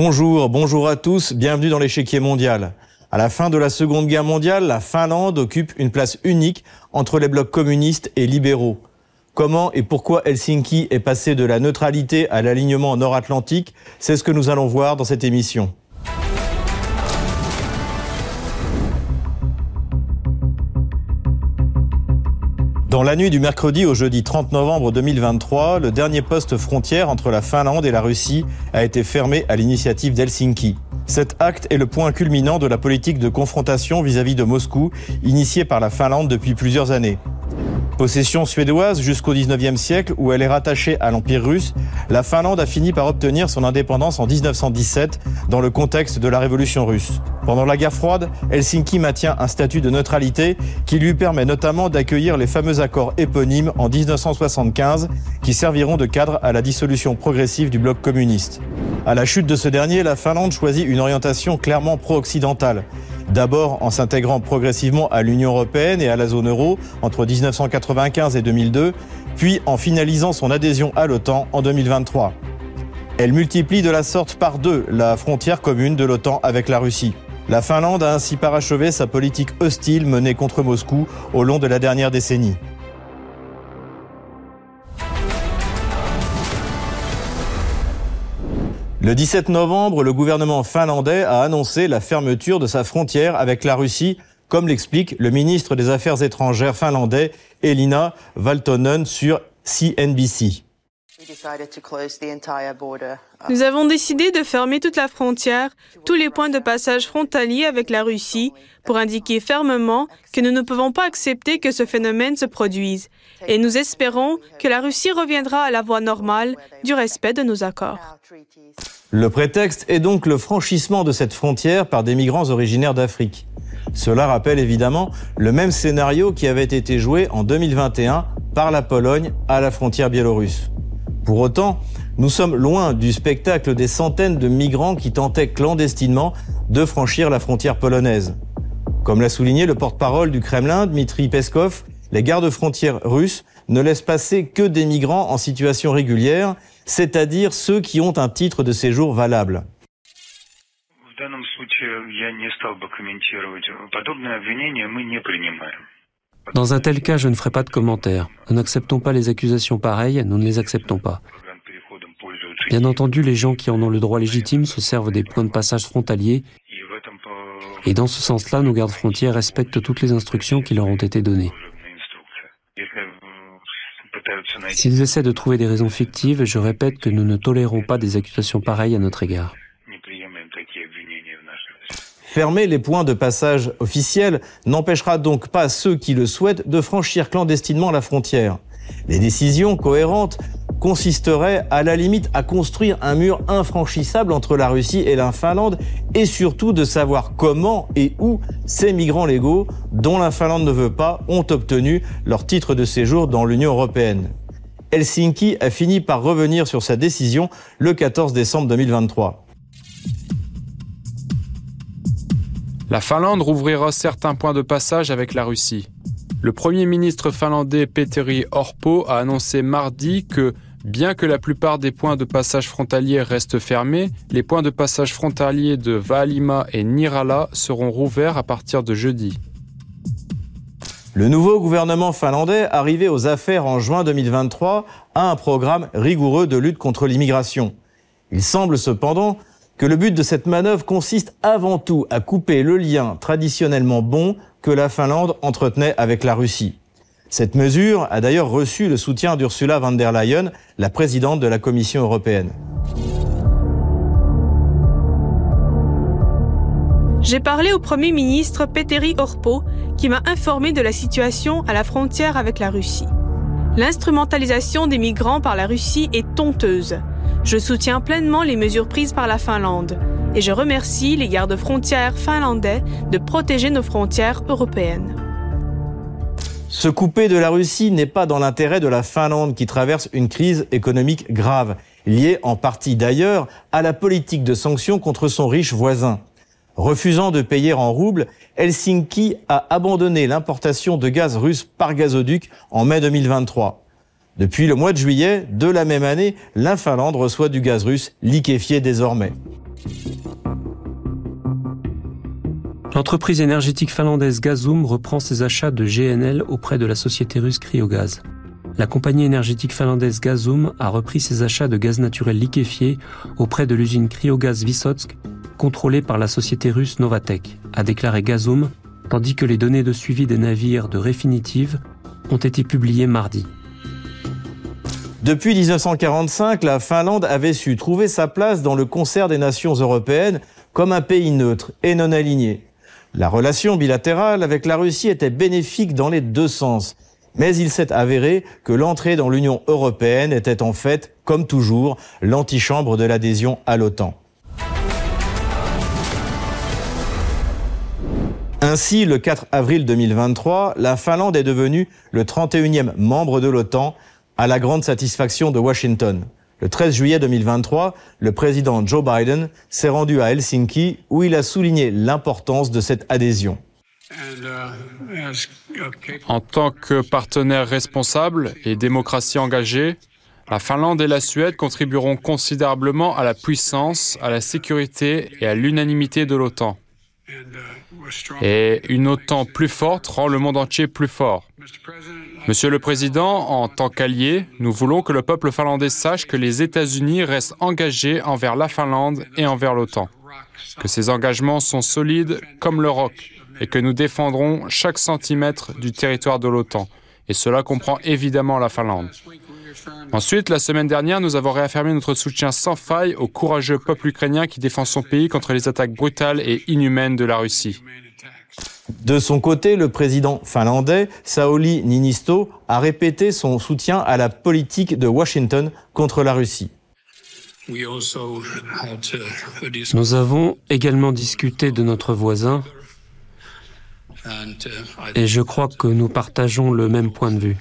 Bonjour, bonjour à tous, bienvenue dans l'échiquier mondial. À la fin de la Seconde Guerre mondiale, la Finlande occupe une place unique entre les blocs communistes et libéraux. Comment et pourquoi Helsinki est passé de la neutralité à l'alignement nord-atlantique, c'est ce que nous allons voir dans cette émission. Dans la nuit du mercredi au jeudi 30 novembre 2023, le dernier poste frontière entre la Finlande et la Russie a été fermé à l'initiative d'Helsinki. Cet acte est le point culminant de la politique de confrontation vis-à-vis de Moscou initiée par la Finlande depuis plusieurs années. Possession suédoise jusqu'au 19e siècle où elle est rattachée à l'Empire russe, la Finlande a fini par obtenir son indépendance en 1917 dans le contexte de la Révolution russe. Pendant la guerre froide, Helsinki maintient un statut de neutralité qui lui permet notamment d'accueillir les fameux accords éponymes en 1975 qui serviront de cadre à la dissolution progressive du bloc communiste. À la chute de ce dernier, la Finlande choisit une orientation clairement pro-occidentale. D'abord en s'intégrant progressivement à l'Union européenne et à la zone euro entre 1995 et 2002, puis en finalisant son adhésion à l'OTAN en 2023. Elle multiplie de la sorte par deux la frontière commune de l'OTAN avec la Russie. La Finlande a ainsi parachevé sa politique hostile menée contre Moscou au long de la dernière décennie. Le 17 novembre, le gouvernement finlandais a annoncé la fermeture de sa frontière avec la Russie, comme l'explique le ministre des Affaires étrangères finlandais Elina Valtonen sur CNBC. Nous avons décidé de fermer toute la frontière, tous les points de passage frontaliers avec la Russie, pour indiquer fermement que nous ne pouvons pas accepter que ce phénomène se produise. Et nous espérons que la Russie reviendra à la voie normale du respect de nos accords. Le prétexte est donc le franchissement de cette frontière par des migrants originaires d'Afrique. Cela rappelle évidemment le même scénario qui avait été joué en 2021 par la Pologne à la frontière biélorusse. Pour autant, nous sommes loin du spectacle des centaines de migrants qui tentaient clandestinement de franchir la frontière polonaise. Comme l'a souligné le porte-parole du Kremlin, Dmitri Peskov, les gardes-frontières russes ne laissent passer que des migrants en situation régulière, c'est-à-dire ceux qui ont un titre de séjour valable. Dans un tel cas, je ne ferai pas de commentaires. Nous n'acceptons pas les accusations pareilles, nous ne les acceptons pas. Bien entendu, les gens qui en ont le droit légitime se servent des points de passage frontaliers et dans ce sens-là, nos gardes frontières respectent toutes les instructions qui leur ont été données. S'ils essaient de trouver des raisons fictives, je répète que nous ne tolérons pas des accusations pareilles à notre égard. Fermer les points de passage officiels n'empêchera donc pas ceux qui le souhaitent de franchir clandestinement la frontière. Les décisions cohérentes consisteraient à la limite à construire un mur infranchissable entre la Russie et la Finlande et surtout de savoir comment et où ces migrants légaux, dont la Finlande ne veut pas, ont obtenu leur titre de séjour dans l'Union européenne. Helsinki a fini par revenir sur sa décision le 14 décembre 2023. La Finlande rouvrira certains points de passage avec la Russie. Le Premier ministre finlandais Petteri Orpo a annoncé mardi que, bien que la plupart des points de passage frontaliers restent fermés, les points de passage frontaliers de Valima et Nirala seront rouverts à partir de jeudi. Le nouveau gouvernement finlandais, arrivé aux affaires en juin 2023, a un programme rigoureux de lutte contre l'immigration. Il semble cependant que le but de cette manœuvre consiste avant tout à couper le lien traditionnellement bon que la Finlande entretenait avec la Russie. Cette mesure a d'ailleurs reçu le soutien d'Ursula von der Leyen, la présidente de la Commission européenne. J'ai parlé au Premier ministre Petteri Orpo qui m'a informé de la situation à la frontière avec la Russie. L'instrumentalisation des migrants par la Russie est honteuse. Je soutiens pleinement les mesures prises par la Finlande et je remercie les gardes-frontières finlandais de protéger nos frontières européennes. Se couper de la Russie n'est pas dans l'intérêt de la Finlande qui traverse une crise économique grave, liée en partie d'ailleurs à la politique de sanctions contre son riche voisin. Refusant de payer en roubles, Helsinki a abandonné l'importation de gaz russe par gazoduc en mai 2023. Depuis le mois de juillet de la même année, la Finlande reçoit du gaz russe liquéfié désormais. L'entreprise énergétique finlandaise Gazum reprend ses achats de GNL auprès de la société russe Cryogaz. La compagnie énergétique finlandaise Gazum a repris ses achats de gaz naturel liquéfié auprès de l'usine Cryogaz Vysotsk, contrôlée par la société russe Novatek, a déclaré Gazum, tandis que les données de suivi des navires de Refinitiv ont été publiées mardi. Depuis 1945, la Finlande avait su trouver sa place dans le concert des nations européennes comme un pays neutre et non aligné. La relation bilatérale avec la Russie était bénéfique dans les deux sens. Mais il s'est avéré que l'entrée dans l'Union européenne était en fait, comme toujours, l'antichambre de l'adhésion à l'OTAN. Ainsi, le 4 avril 2023, la Finlande est devenue le 31e membre de l'OTAN, à la grande satisfaction de Washington. Le 13 juillet 2023, le président Joe Biden s'est rendu à Helsinki où il a souligné l'importance de cette adhésion. En tant que partenaire responsable et démocratie engagée, la Finlande et la Suède contribueront considérablement à la puissance, à la sécurité et à l'unanimité de l'OTAN. Et une OTAN plus forte rend le monde entier plus fort. Monsieur le Président, en tant qu'allié, nous voulons que le peuple finlandais sache que les États-Unis restent engagés envers la Finlande et envers l'OTAN, que ces engagements sont solides comme le roc et que nous défendrons chaque centimètre du territoire de l'OTAN. Et cela comprend évidemment la Finlande. Ensuite, la semaine dernière, nous avons réaffirmé notre soutien sans faille au courageux peuple ukrainien qui défend son pays contre les attaques brutales et inhumaines de la Russie. De son côté, le président finlandais, Sauli Niinisto, a répété son soutien à la politique de Washington contre la Russie. Nous avons également discuté de notre voisin et je crois que nous partageons le même point de vue.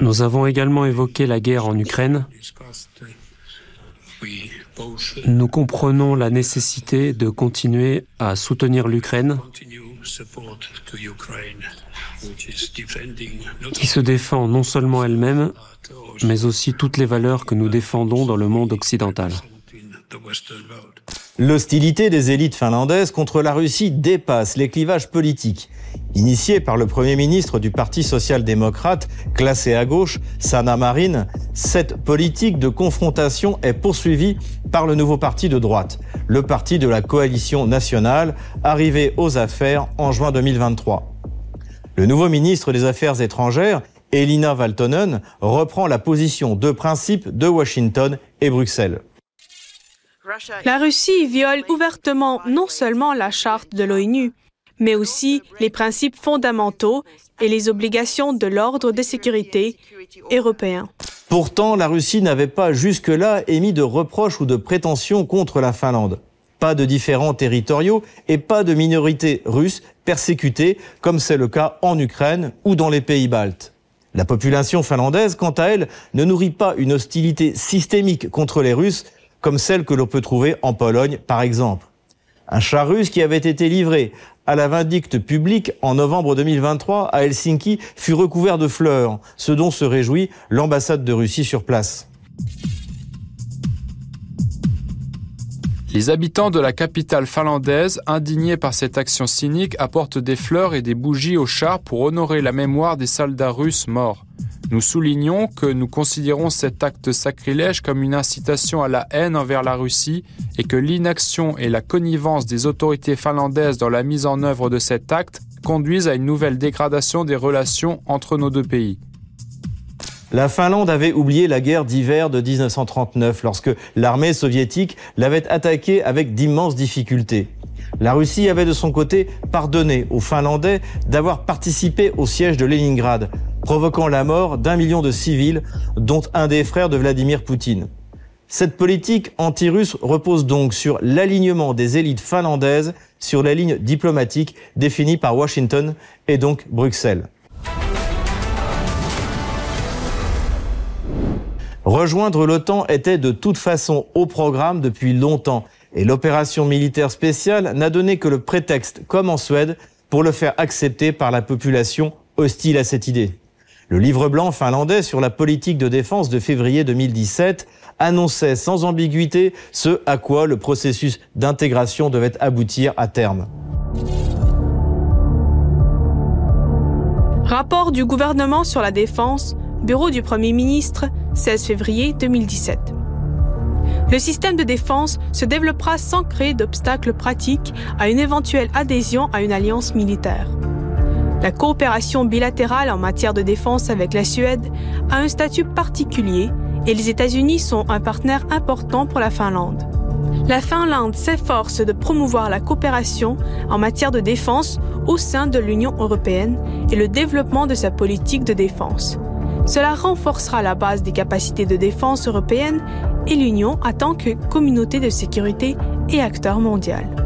Nous avons également évoqué la guerre en Ukraine nous comprenons la nécessité de continuer à soutenir l'Ukraine qui se défend non seulement elle-même, mais aussi toutes les valeurs que nous défendons dans le monde occidental. L'hostilité des élites finlandaises contre la Russie dépasse les clivages politiques. Initié par le Premier ministre du Parti social-démocrate, classé à gauche, Sanna Marin, cette politique de confrontation est poursuivie par le nouveau parti de droite, le parti de la coalition nationale, arrivé aux affaires en juin 2023. Le nouveau ministre des Affaires étrangères, Elina Valtonen, reprend la position de principe de Washington et Bruxelles. La Russie viole ouvertement non seulement la charte de l'ONU, mais aussi les principes fondamentaux et les obligations de l'ordre de sécurité européen. Pourtant, la Russie n'avait pas jusque-là émis de reproches ou de prétentions contre la Finlande. Pas de différends territoriaux et pas de minorités russes persécutées, comme c'est le cas en Ukraine ou dans les pays baltes. La population finlandaise, quant à elle, ne nourrit pas une hostilité systémique contre les Russes, comme celle que l'on peut trouver en Pologne, par exemple. Un char russe qui avait été livré à la vindicte publique en novembre 2023 à Helsinki fut recouvert de fleurs, ce dont se réjouit l'ambassade de Russie sur place. Les habitants de la capitale finlandaise, indignés par cette action cynique, apportent des fleurs et des bougies au char pour honorer la mémoire des soldats russes morts. Nous soulignons que nous considérons cet acte sacrilège comme une incitation à la haine envers la Russie et que l'inaction et la connivence des autorités finlandaises dans la mise en œuvre de cet acte conduisent à une nouvelle dégradation des relations entre nos deux pays. La Finlande avait oublié la guerre d'hiver de 1939 lorsque l'armée soviétique l'avait attaquée avec d'immenses difficultés. La Russie avait de son côté pardonné aux Finlandais d'avoir participé au siège de Leningrad, provoquant la mort d'un million de civils, dont un des frères de Vladimir Poutine. Cette politique anti-russe repose donc sur l'alignement des élites finlandaises sur la ligne diplomatique définie par Washington et donc Bruxelles. Rejoindre l'OTAN était de toute façon au programme depuis longtemps et l'opération militaire spéciale n'a donné que le prétexte, comme en Suède, pour le faire accepter par la population hostile à cette idée. Le livre blanc finlandais sur la politique de défense de février 2017 annonçait sans ambiguïté ce à quoi le processus d'intégration devait aboutir à terme. Rapport du gouvernement sur la défense, Bureau du Premier ministre, 16 février 2017. Le système de défense se développera sans créer d'obstacles pratiques à une éventuelle adhésion à une alliance militaire. La coopération bilatérale en matière de défense avec la Suède a un statut particulier et les États-Unis sont un partenaire important pour la Finlande. La Finlande s'efforce de promouvoir la coopération en matière de défense au sein de l'Union européenne et le développement de sa politique de défense. Cela renforcera la base des capacités de défense européennes et l'Union en tant que communauté de sécurité et acteur mondial.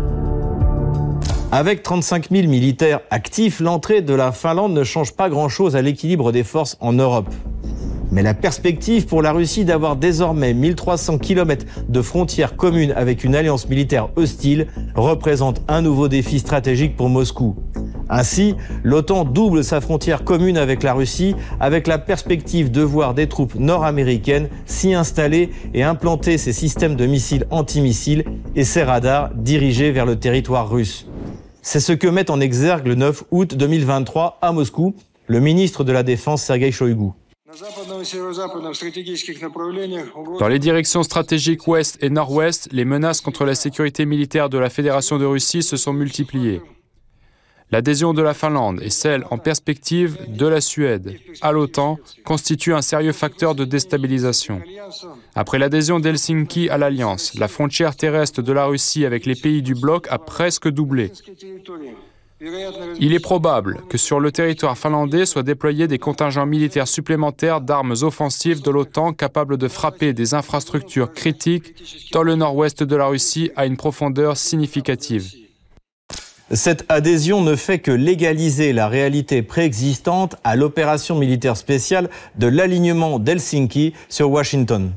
Avec 35 000 militaires actifs, l'entrée de la Finlande ne change pas grand-chose à l'équilibre des forces en Europe. Mais la perspective pour la Russie d'avoir désormais 1300 km de frontières communes avec une alliance militaire hostile représente un nouveau défi stratégique pour Moscou. Ainsi, l'OTAN double sa frontière commune avec la Russie avec la perspective de voir des troupes nord-américaines s'y installer et implanter ses systèmes de missiles antimissiles et ses radars dirigés vers le territoire russe. C'est ce que met en exergue le 9 août 2023 à Moscou le ministre de la Défense Sergei Shoigu. Dans les directions stratégiques ouest et nord-ouest, les menaces contre la sécurité militaire de la Fédération de Russie se sont multipliées. L'adhésion de la Finlande et celle en perspective de la Suède à l'OTAN constituent un sérieux facteur de déstabilisation. Après l'adhésion d'Helsinki à l'Alliance, la frontière terrestre de la Russie avec les pays du bloc a presque doublé. Il est probable que sur le territoire finlandais soient déployés des contingents militaires supplémentaires d'armes offensives de l'OTAN capables de frapper des infrastructures critiques dans le nord-ouest de la Russie à une profondeur significative. Cette adhésion ne fait que légaliser la réalité préexistante à l'opération militaire spéciale de l'alignement d'Helsinki sur Washington.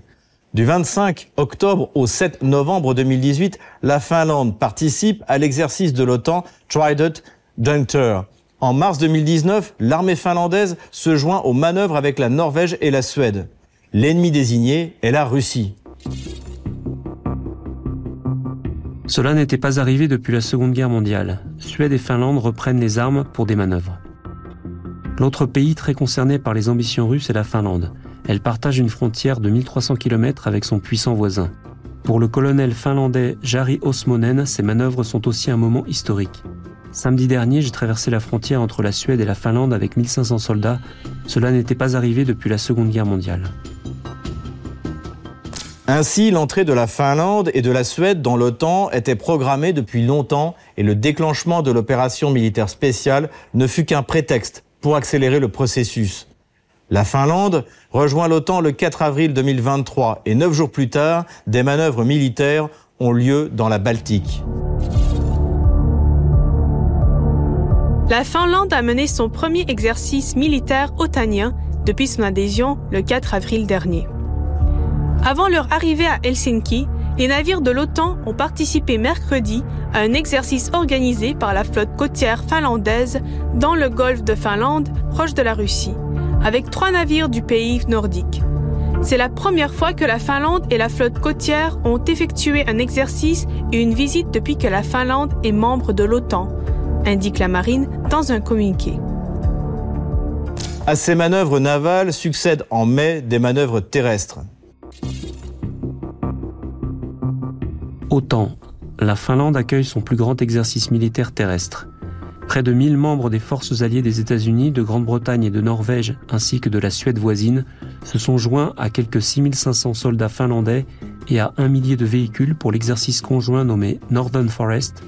Du 25 octobre au 7 novembre 2018, la Finlande participe à l'exercice de l'OTAN Trident Juncture. En mars 2019, l'armée finlandaise se joint aux manœuvres avec la Norvège et la Suède. L'ennemi désigné est la Russie. Cela n'était pas arrivé depuis la Seconde Guerre mondiale. Suède et Finlande reprennent les armes pour des manœuvres. L'autre pays très concerné par les ambitions russes est la Finlande. Elle partage une frontière de 1300 km avec son puissant voisin. Pour le colonel finlandais Jari Osmonen, ces manœuvres sont aussi un moment historique. Samedi dernier, j'ai traversé la frontière entre la Suède et la Finlande avec 1500 soldats. Cela n'était pas arrivé depuis la Seconde Guerre mondiale. Ainsi, l'entrée de la Finlande et de la Suède dans l'OTAN était programmée depuis longtemps et le déclenchement de l'opération militaire spéciale ne fut qu'un prétexte pour accélérer le processus. La Finlande rejoint l'OTAN le 4 avril 2023 et neuf jours plus tard, des manœuvres militaires ont lieu dans la Baltique. La Finlande a mené son premier exercice militaire otanien depuis son adhésion le 4 avril dernier. Avant leur arrivée à Helsinki, les navires de l'OTAN ont participé mercredi à un exercice organisé par la flotte côtière finlandaise dans le golfe de Finlande, proche de la Russie, avec trois navires du pays nordique. C'est la première fois que la Finlande et la flotte côtière ont effectué un exercice et une visite depuis que la Finlande est membre de l'OTAN, indique la marine dans un communiqué. À ces manœuvres navales succèdent en mai des manœuvres terrestres. Autant, la Finlande accueille son plus grand exercice militaire terrestre. Près de 1000 membres des forces alliées des États-Unis, de Grande-Bretagne et de Norvège, ainsi que de la Suède voisine, se sont joints à quelques 6500 soldats finlandais et à un millier de véhicules pour l'exercice conjoint nommé Northern Forest,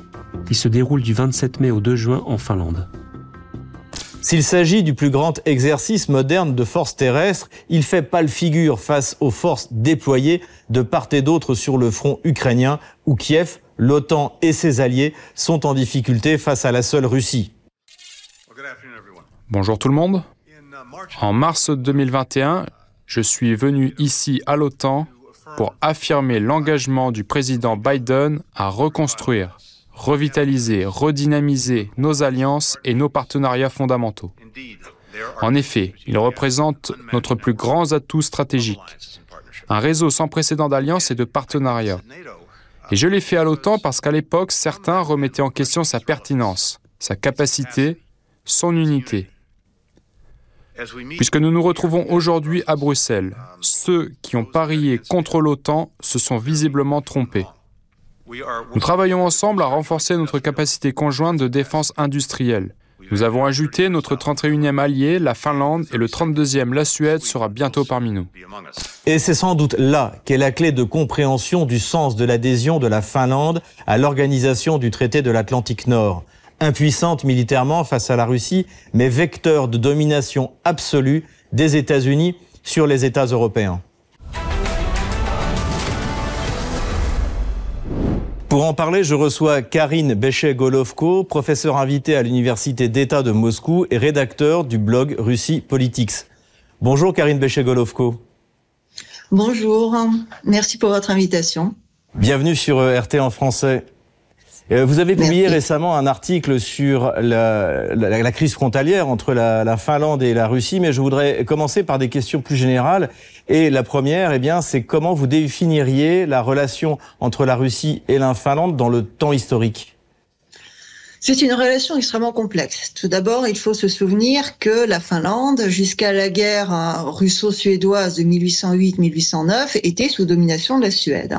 qui se déroule du 27 mai au 2 juin en Finlande. S'il s'agit du plus grand exercice moderne de force terrestre, il fait pâle figure face aux forces déployées de part et d'autre sur le front ukrainien où Kiev, l'OTAN et ses alliés sont en difficulté face à la seule Russie. Bonjour tout le monde. En mars 2021, je suis venu ici à l'OTAN pour affirmer l'engagement du président Biden à reconstruire revitaliser, redynamiser nos alliances et nos partenariats fondamentaux. En effet, ils représentent notre plus grand atout stratégique, un réseau sans précédent d'alliances et de partenariats. Et je l'ai fait à l'OTAN parce qu'à l'époque, certains remettaient en question sa pertinence, sa capacité, son unité. Puisque nous nous retrouvons aujourd'hui à Bruxelles, ceux qui ont parié contre l'OTAN se sont visiblement trompés. Nous travaillons ensemble à renforcer notre capacité conjointe de défense industrielle. Nous avons ajouté notre 31e allié, la Finlande, et le 32e, la Suède, sera bientôt parmi nous. Et c'est sans doute là qu'est la clé de compréhension du sens de l'adhésion de la Finlande à l'organisation du traité de l'Atlantique Nord. Impuissante militairement face à la Russie, mais vecteur de domination absolue des États-Unis sur les États européens. Pour en parler, je reçois Karine Béchet-Golovko, professeure invitée à l'Université d'État de Moscou et rédacteur du blog Russie Politics. Bonjour Karine Béchet-Golovko. Bonjour, merci pour votre invitation. Bienvenue sur euh, RT en français. Euh, vous avez publié récemment un article sur la, la, la crise frontalière entre la, la, Finlande et la Russie, mais je voudrais commencer par des questions plus générales. Et la première, eh bien, c'est comment vous définiriez la relation entre la Russie et la Finlande dans le temps historique? C'est une relation extrêmement complexe. Tout d'abord, il faut se souvenir que la Finlande, jusqu'à la guerre russo-suédoise de 1808-1809, était sous domination de la Suède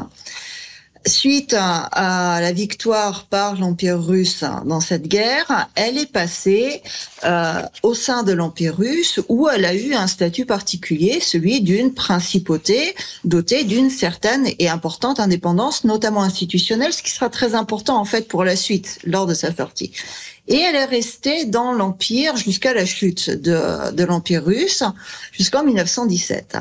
suite à, la victoire par l'Empire russe dans cette guerre, elle est passée euh, au sein de l'Empire russe où elle a eu un statut particulier, celui d'une principauté dotée d'une certaine et importante indépendance, notamment institutionnelle, ce qui sera très important en fait pour la suite lors de sa sortie. Et elle est restée dans l'Empire jusqu'à la chute de, de l'Empire russe, jusqu'en 1917.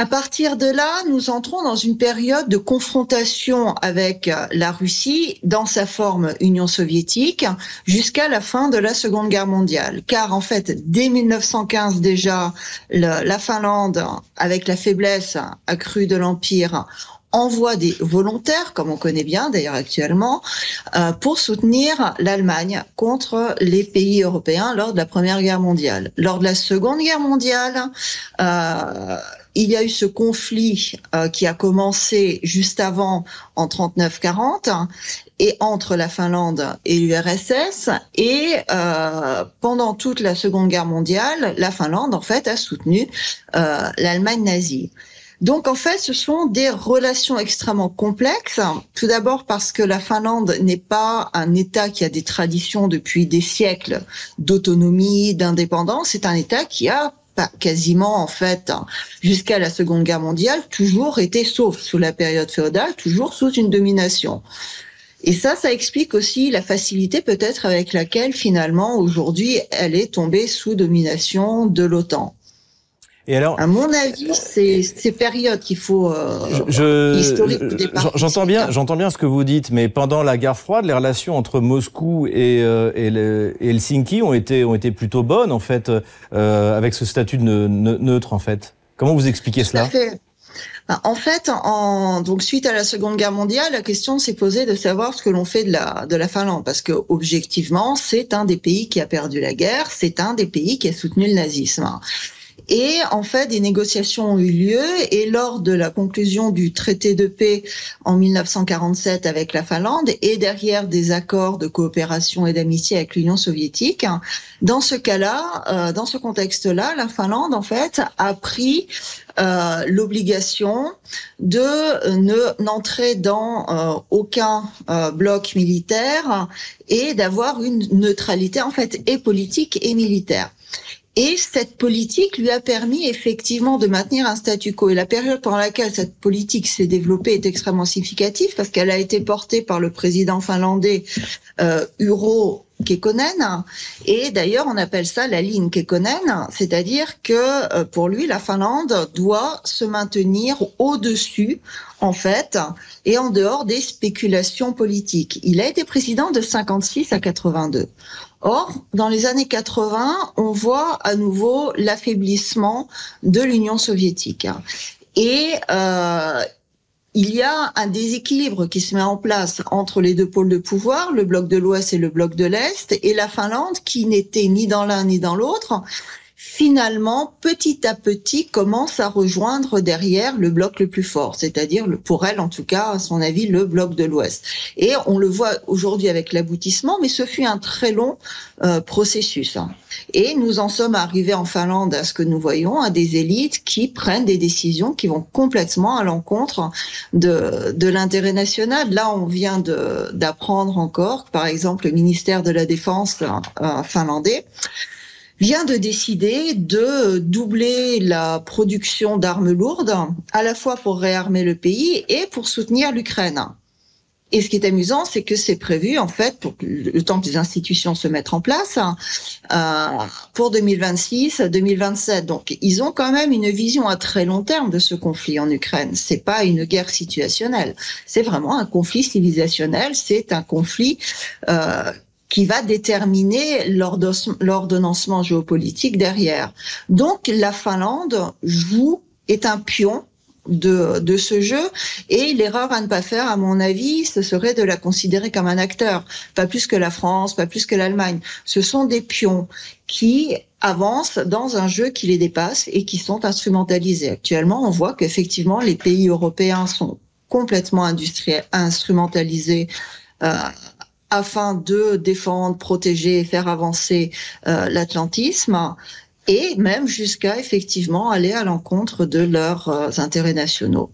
À partir de là, nous entrons dans une période de confrontation avec euh, la Russie dans sa forme Union soviétique jusqu'à la fin de la Seconde Guerre mondiale. Car en fait, dès 1915 déjà, la Finlande, avec la faiblesse accrue de l'Empire, envoie des volontaires, comme on connaît bien d'ailleurs actuellement, euh, pour soutenir l'Allemagne contre les pays européens lors de la Première Guerre mondiale. Lors de la Seconde Guerre mondiale, euh, il y a eu ce conflit euh, qui a commencé juste avant en 39-40 et entre la Finlande et l'URSS et euh, pendant toute la Seconde Guerre mondiale, la Finlande en fait a soutenu euh, l'Allemagne nazie. Donc en fait, ce sont des relations extrêmement complexes. Tout d'abord parce que la Finlande n'est pas un État qui a des traditions depuis des siècles d'autonomie, d'indépendance. C'est un État qui a quasiment en fait jusqu'à la Seconde Guerre mondiale toujours été sauf sous la période féodale, toujours sous une domination. Et ça, ça explique aussi la facilité peut-être avec laquelle finalement aujourd'hui elle est tombée sous domination de l'OTAN. Et alors, à mon avis, c'est ces périodes qu'il faut euh, je, J'entends bien, j'entends bien ce que vous dites, mais pendant la guerre froide, les relations entre Moscou et, euh, et, le, et Helsinki ont été ont été plutôt bonnes en fait, euh, avec ce statut de neutre en fait. Comment vous expliquez cela bah, en fait, en, donc suite à la Seconde Guerre mondiale, la question s'est posée de savoir ce que l'on fait de la de la Finlande, parce que objectivement, c'est un des pays qui a perdu la guerre, c'est un des pays qui a soutenu le nazisme. Et en fait, des négociations ont eu lieu et lors de la conclusion du traité de paix en 1947 avec la Finlande et derrière des accords de coopération et d'amitié avec l'Union soviétique, dans ce cas-là, euh, dans ce contexte-là, la Finlande en fait a pris euh, l'obligation de ne n'entrer dans euh, aucun euh, bloc militaire et d'avoir une neutralité en fait et politique et militaire. Et cette politique lui a permis effectivement de maintenir un statu quo. Et la période pendant laquelle cette politique s'est développée est extrêmement significative parce qu'elle a été portée par le président finlandais euh, Uro Kekkonen. Et d'ailleurs, on appelle ça la ligne Kekkonen, c'est-à-dire que euh, pour lui, la Finlande doit se maintenir au-dessus, en fait, et en dehors des spéculations politiques. Il a été président de 56 à 82. Or, dans les années 80, on voit à nouveau l'affaiblissement de l'Union soviétique. Et euh, il y a un déséquilibre qui se met en place entre les deux pôles de pouvoir, le bloc de l'Ouest et le bloc de l'Est, et la Finlande, qui n'était ni dans l'un ni dans l'autre, finalement, petit à petit, commence à rejoindre derrière le bloc le plus fort, c'est-à-dire pour elle, en tout cas, à son avis, le bloc de l'Ouest. Et on le voit aujourd'hui avec l'aboutissement, mais ce fut un très long euh, processus. Et nous en sommes arrivés en Finlande à ce que nous voyons, à des élites qui prennent des décisions qui vont complètement à l'encontre de, de l'intérêt national. Là, on vient d'apprendre encore, par exemple, le ministère de la Défense euh, finlandais vient de décider de doubler la production d'armes lourdes, à la fois pour réarmer le pays et pour soutenir l'Ukraine. Et ce qui est amusant, c'est que c'est prévu, en fait, pour le temps que les institutions se mettent en place, euh, pour 2026, 2027. Donc, ils ont quand même une vision à très long terme de ce conflit en Ukraine. C'est pas une guerre situationnelle. C'est vraiment un conflit civilisationnel. C'est un conflit euh, qui va déterminer l'ordonnancement géopolitique derrière. Donc la Finlande joue, est un pion de, de ce jeu et l'erreur à ne pas faire, à mon avis, ce serait de la considérer comme un acteur, pas plus que la France, pas plus que l'Allemagne. Ce sont des pions qui avancent dans un jeu qui les dépasse et qui sont instrumentalisés. Actuellement, on voit qu'effectivement, les pays européens sont complètement instrumentalisés euh, afin de défendre, protéger et faire avancer euh, l'atlantisme et même jusqu'à effectivement aller à l'encontre de leurs euh, intérêts nationaux.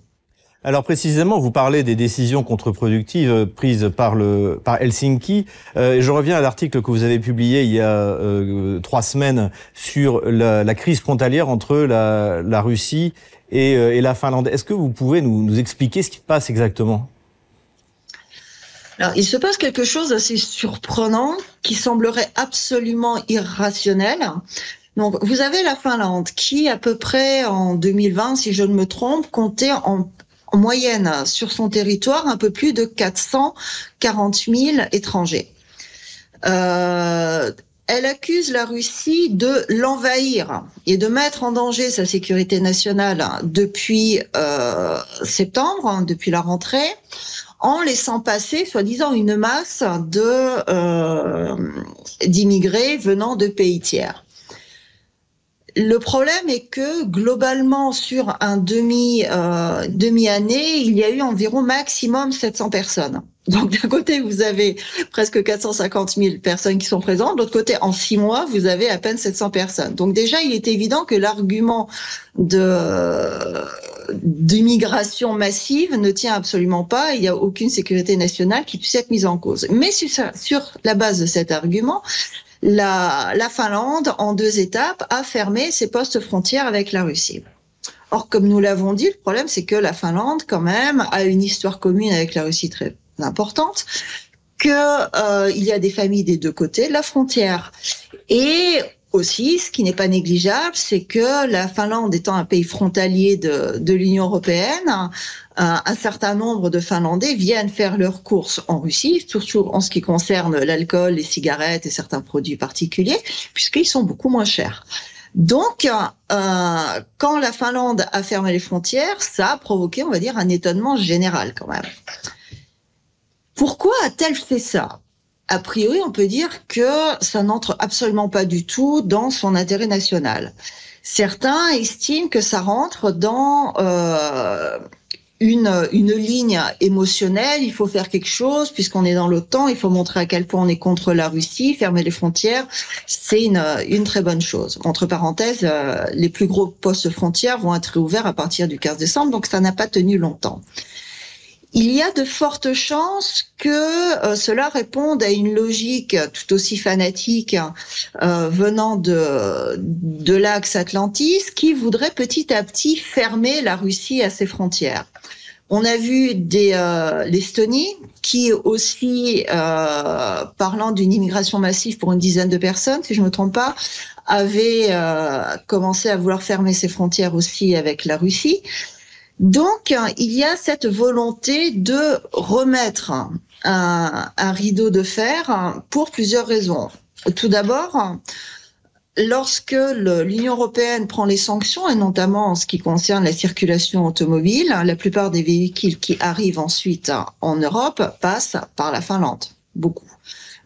Alors précisément, vous parlez des décisions contre-productives euh, prises par le par Helsinki. Euh, je reviens à l'article que vous avez publié il y a euh, trois semaines sur la, la, crise frontalière entre la, la Russie et, et, la Finlande. Est-ce que vous pouvez nous, nous expliquer ce qui se passe exactement? Alors, il se passe quelque chose d'assez surprenant qui semblerait absolument irrationnel. Donc, vous avez la Finlande qui, à peu près en 2020, si je ne me trompe, comptait en, moyenne sur son territoire un peu plus de 440 000 étrangers. Euh, elle accuse la Russie de l'envahir et de mettre en danger sa sécurité nationale depuis euh, septembre, hein, depuis la rentrée, en laissant passer, soi-disant, une masse euh, d'immigrés venant de pays tiers. Le problème est que globalement sur un demi euh, demi année, il y a eu environ maximum 700 personnes. Donc d'un côté vous avez presque 450 000 personnes qui sont présentes, de l'autre côté en six mois vous avez à peine 700 personnes. Donc déjà il est évident que l'argument de d'immigration massive ne tient absolument pas. Il n'y a aucune sécurité nationale qui puisse être mise en cause. Mais sur la base de cet argument, la, la Finlande, en deux étapes, a fermé ses postes frontières avec la Russie. Or, comme nous l'avons dit, le problème, c'est que la Finlande, quand même, a une histoire commune avec la Russie très importante, que euh, y a des familles des deux côtés de la frontière. Et aussi, ce qui n'est pas négligeable, c'est que la Finlande étant un pays frontalier de, l'Union européenne, un, un, certain nombre de Finlandais viennent faire leurs courses en Russie, surtout en ce qui concerne l'alcool, les cigarettes et certains produits particuliers, puisqu'ils sont beaucoup moins chers. Donc, euh, quand la Finlande a fermé les frontières, ça a provoqué, on va dire, un étonnement général quand même. Pourquoi a-t-elle fait ça? A priori, on peut dire que ça n'entre absolument pas du tout dans son intérêt national. Certains estiment que ça rentre dans euh, une, ligne émotionnelle, il faut faire quelque chose, puisqu'on est dans l'OTAN, il faut montrer à quel point on est contre la Russie, fermer les frontières, c'est une, une très bonne chose. Entre parenthèses, euh, les plus gros postes frontières vont être ouverts à partir du 15 décembre, donc ça n'a pas tenu longtemps il y a de fortes chances que euh, cela réponde à une logique tout aussi fanatique euh, venant de, l'axe Atlantis qui voudrait petit à petit fermer la Russie à ses frontières. On a vu euh, l'Estonie qui aussi, parlant d'une immigration massive pour une dizaine de personnes, si je ne me trompe pas, avait commencé à vouloir fermer ses frontières aussi avec la Russie. Donc, il y a cette volonté de remettre un, rideau de fer pour plusieurs raisons. Tout d'abord, lorsque l'Union européenne prend les sanctions, et notamment en ce qui concerne la circulation automobile, la plupart des véhicules qui arrivent ensuite en Europe passent par la Finlande, beaucoup.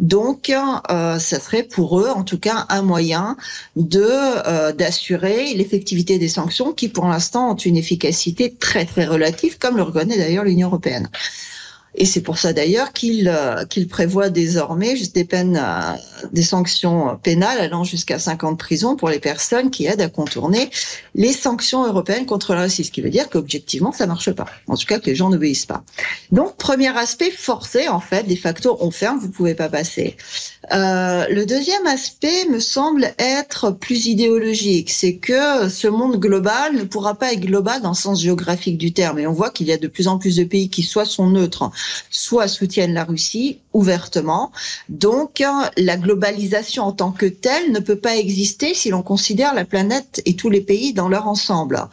Donc, euh, ça serait pour eux, en tout cas, un moyen de euh, d'assurer l'effectivité des sanctions qui, pour l'instant, ont une efficacité très très relative, comme le reconnaît d'ailleurs l'Union européenne. Et c'est pour ça d'ailleurs qu'il euh, qu'il prévoit désormais juste des peines, euh, des sanctions pénales allant jusqu'à 5 ans de prison pour les personnes qui aident à contourner les sanctions européennes contre la Russie. Ce qui veut dire qu'objectivement, ça marche pas. En tout cas, que les gens n'obéissent pas. Donc, premier aspect, forcé en fait, des facteurs on ferme, vous pouvez pas passer. Euh, le deuxième aspect me semble être plus idéologique. C'est que ce monde global ne pourra pas être global dans le sens géographique du terme. Et on voit qu'il y a de plus en plus de pays qui soit sont neutres soit soutiennent la Russie ouvertement. Donc la globalisation en tant que telle ne peut pas exister si l'on considère la planète et tous les pays dans leur ensemble.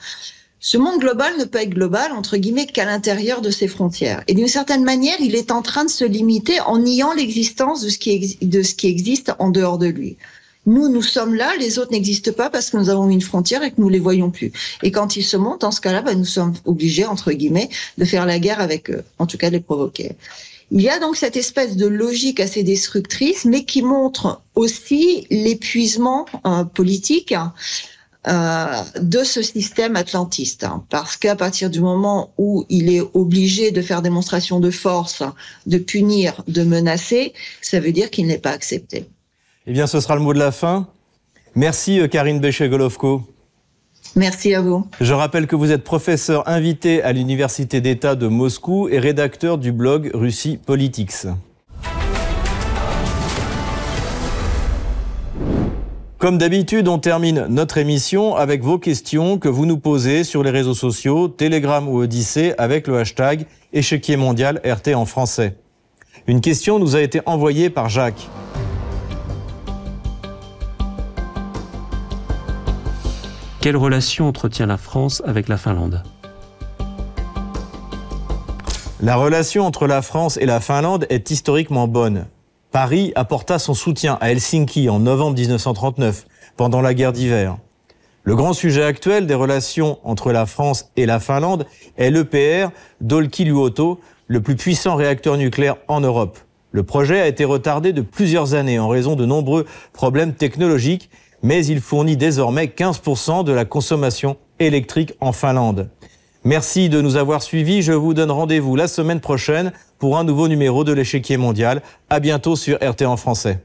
Ce monde global ne peut être global, entre guillemets, qu'à l'intérieur de ses frontières. Et d'une certaine manière, il est en train de se limiter en niant l'existence de, ce qui de ce qui existe en dehors de lui. Nous, nous sommes là, les autres n'existent pas parce que nous avons une frontière et que nous les voyons plus. Et quand ils se montent, en ce cas-là, ben, nous sommes obligés, entre guillemets, de faire la guerre avec eux, en tout cas de les provoquer. Il y a donc cette espèce de logique assez destructrice, mais qui montre aussi l'épuisement euh, politique euh, de ce système atlantiste. Parce qu'à partir du moment où il est obligé de faire démonstration de force, de punir, de menacer, ça veut dire qu'il n'est pas accepté. Eh bien, ce sera le mot de la fin. Merci euh, Karine Béché-Golovko. Merci à vous. Je rappelle que vous êtes professeur invité à l'Université d'État de Moscou et rédacteur du blog Russie Politics. Comme d'habitude, on termine notre émission avec vos questions que vous nous posez sur les réseaux sociaux, Telegram ou Odyssée avec le hashtag échiquier mondial RT en français. Une question nous a été envoyée par Jacques. Quelle relation entretient la France avec la Finlande? La relation entre la France et la Finlande est historiquement bonne. Paris apporta son soutien à Helsinki en novembre 1939, pendant la guerre d'hiver. Le grand sujet actuel des relations entre la France et la Finlande est l'EPR d'Olkiluoto, le plus puissant réacteur nucléaire en Europe. Le projet a été retardé de plusieurs années en raison de nombreux problèmes technologiques mais il fournit désormais 15% de la consommation électrique en Finlande. Merci de nous avoir suivis. Je vous donne rendez-vous la semaine prochaine pour un nouveau numéro de l'échiquier mondial. À bientôt sur RT en français.